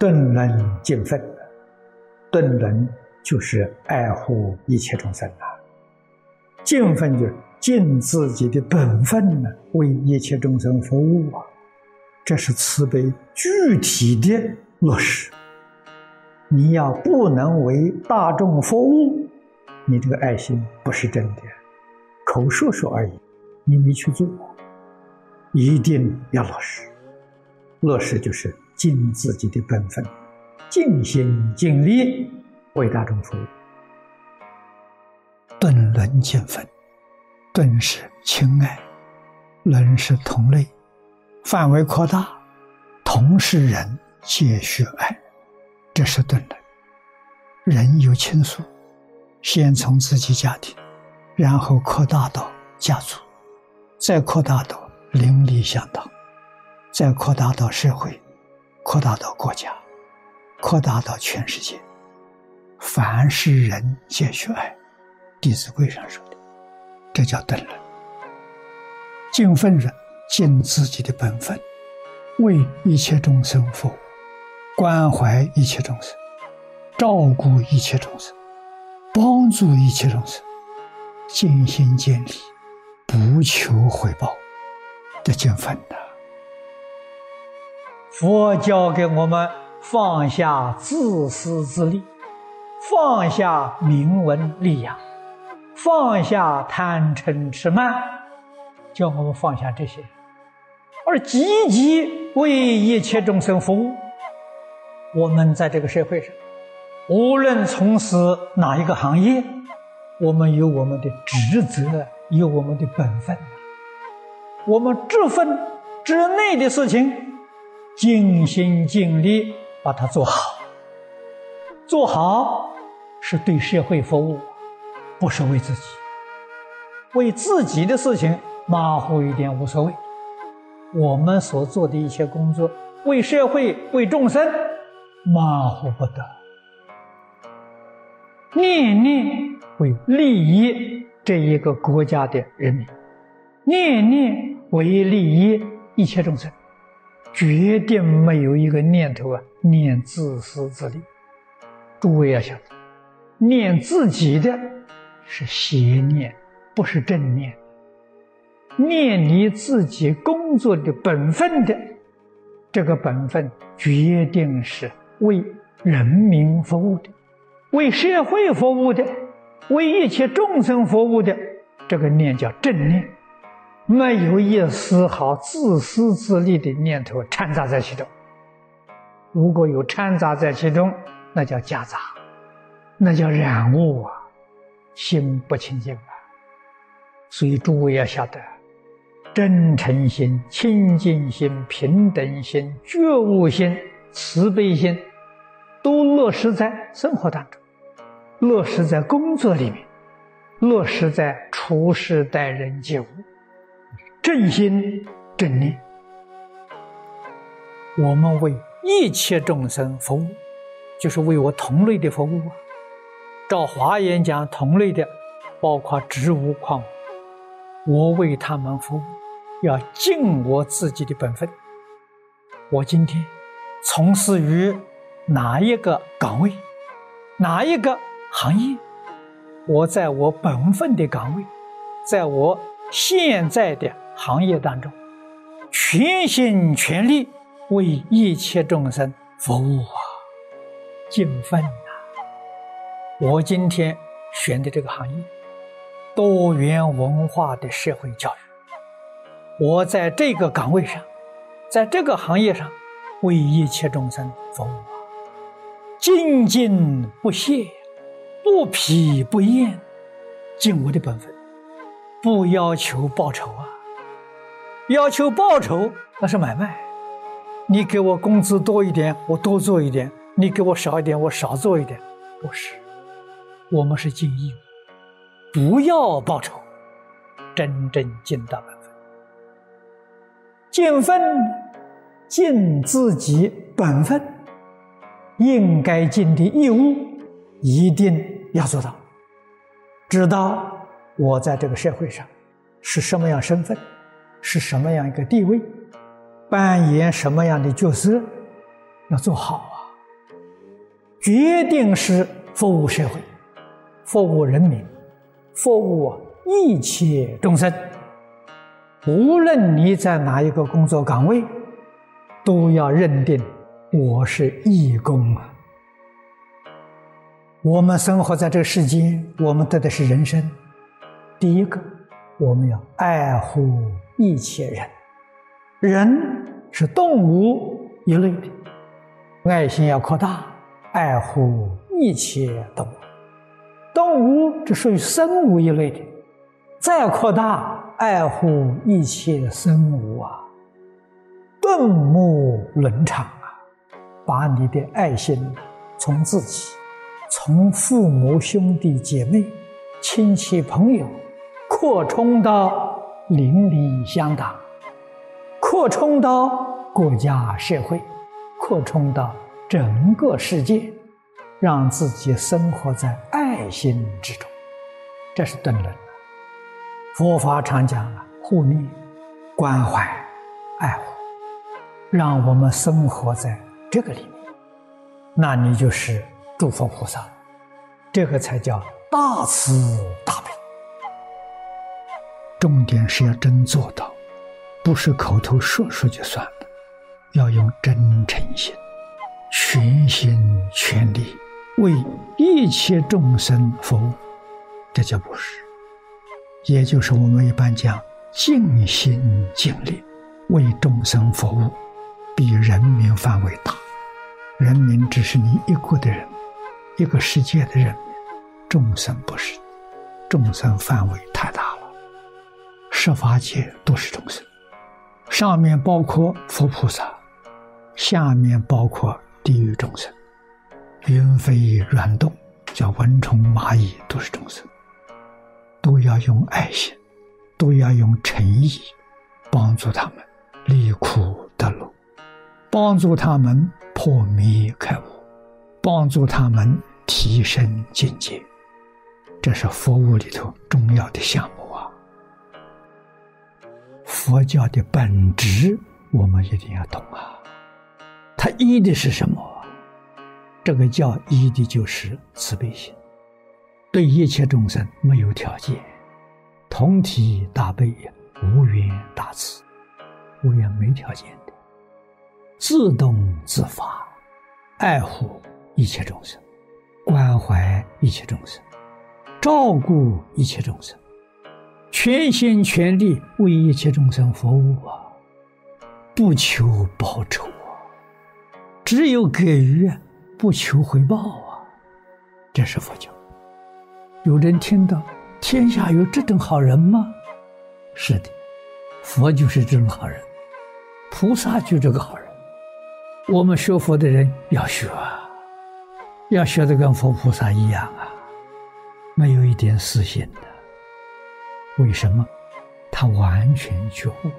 顿能尽分，顿能就是爱护一切众生啊，尽分就是尽自己的本分呢，为一切众生服务啊，这是慈悲具体的落实。你要不能为大众服务，你这个爱心不是真的，口说说而已，你没去做，一定要落实。落实就是尽自己的本分，尽心尽力为大众服务。顿伦见分，顿是亲爱，伦是同类，范围扩大，同是人皆需爱，这是顿伦。人有亲属，先从自己家庭，然后扩大到家族，再扩大到邻里乡党。再扩大到社会，扩大到国家，扩大到全世界，凡是人皆需爱，《弟子规》上说的，这叫等人。尽分人，尽自己的本分，为一切众生服务，关怀一切众生，照顾一切众生，帮助一切众生，尽心尽力，不求回报的尽分的。佛教给我们放下自私自利，放下名闻利养，放下贪嗔痴慢，叫我们放下这些，而积极为一切众生服务。我们在这个社会上，无论从事哪一个行业，我们有我们的职责，有我们的本分。我们这份之内的事情。尽心尽力把它做好，做好是对社会服务，不是为自己。为自己的事情马虎一点无所谓。我们所做的一切工作，为社会、为众生，马虎不得。念念为利益这一个国家的人民，念念为利益一切众生。决定没有一个念头啊，念自私自利。诸位要晓得，念自己的是邪念，不是正念。念你自己工作的本分的，这个本分决定是为人民服务的，为社会服务的，为一切众生服务的，这个念叫正念。没有一丝毫自私自利的念头掺杂在其中。如果有掺杂在其中，那叫夹杂，那叫染污啊，心不清净啊。所以诸位要晓得，真诚心、清净心、平等心、觉悟心、慈悲心，都落实在生活当中，落实在工作里面，落实在处事待人接物。正心正念，我们为一切众生服务，就是为我同类的服务啊。照华严讲，同类的包括植物、矿物，我为他们服务，要尽我自己的本分。我今天从事于哪一个岗位，哪一个行业，我在我本分的岗位，在我现在的。行业当中，全心全力为一切众生服务啊，尽分呐！我今天选的这个行业，多元文化的社会教育，我在这个岗位上，在这个行业上，为一切众生服务啊，精进不懈，不疲不厌，尽我的本分，不要求报酬啊。要求报酬那是买卖，你给我工资多一点，我多做一点；你给我少一点，我少做一点。不是，我们是尽义务，不要报酬，真正尽到本分，尽分，尽自己本分，应该尽的义务，一定要做到。知道我在这个社会上是什么样身份。是什么样一个地位，扮演什么样的角色，要做好啊！决定是服务社会，服务人民，服务一切众生。无论你在哪一个工作岗位，都要认定我是义工啊。我们生活在这个世间，我们得的是人生。第一个，我们要爱护一切人，人是动物一类的，爱心要扩大，爱护一切动物。动物这属于生物一类的，再扩大，爱护一切生物啊，顿目伦常啊，把你的爱心从自己。从父母、兄弟姐妹、亲戚朋友，扩充到邻里乡党，扩充到国家社会，扩充到整个世界，让自己生活在爱心之中，这是顿人。佛法常讲啊，护念、关怀、爱护，让我们生活在这个里面，那你就是。诸佛菩萨，这个才叫大慈大悲。重点是要真做到，不是口头说说就算了，要用真诚心、全心全力为一切众生服务，这叫不是。也就是我们一般讲尽心尽力为众生服务，比人民范围大，人民只是你一国的人。一个世界的人，众生不是，众生范围太大，十法界都是众生，上面包括佛菩萨，下面包括地狱众生，云飞软动，叫蚊虫蚂蚁都是众生，都要用爱心，都要用诚意，帮助他们离苦得乐，帮助他们破迷开悟，帮助他们。提升境界，这是佛务里头重要的项目！佛教的本质，我们一定要懂啊！它依的是什么？这个教依的就是慈悲心，对一切众生没有条件，同体大悲，无缘大慈，无缘没条件的，自动自发，爱护一切众生。关怀一切众生，照顾一切众生，全心全力为一切众生服务啊！不求报酬啊，只有给予，不求回报啊！这是佛教。有人听到天下有这种好人吗？是的，佛就是这种好人，菩萨就这个好人。我们学佛的人要学啊！要学得跟佛菩萨一样啊，没有一点私心的。为什么？他完全觉悟。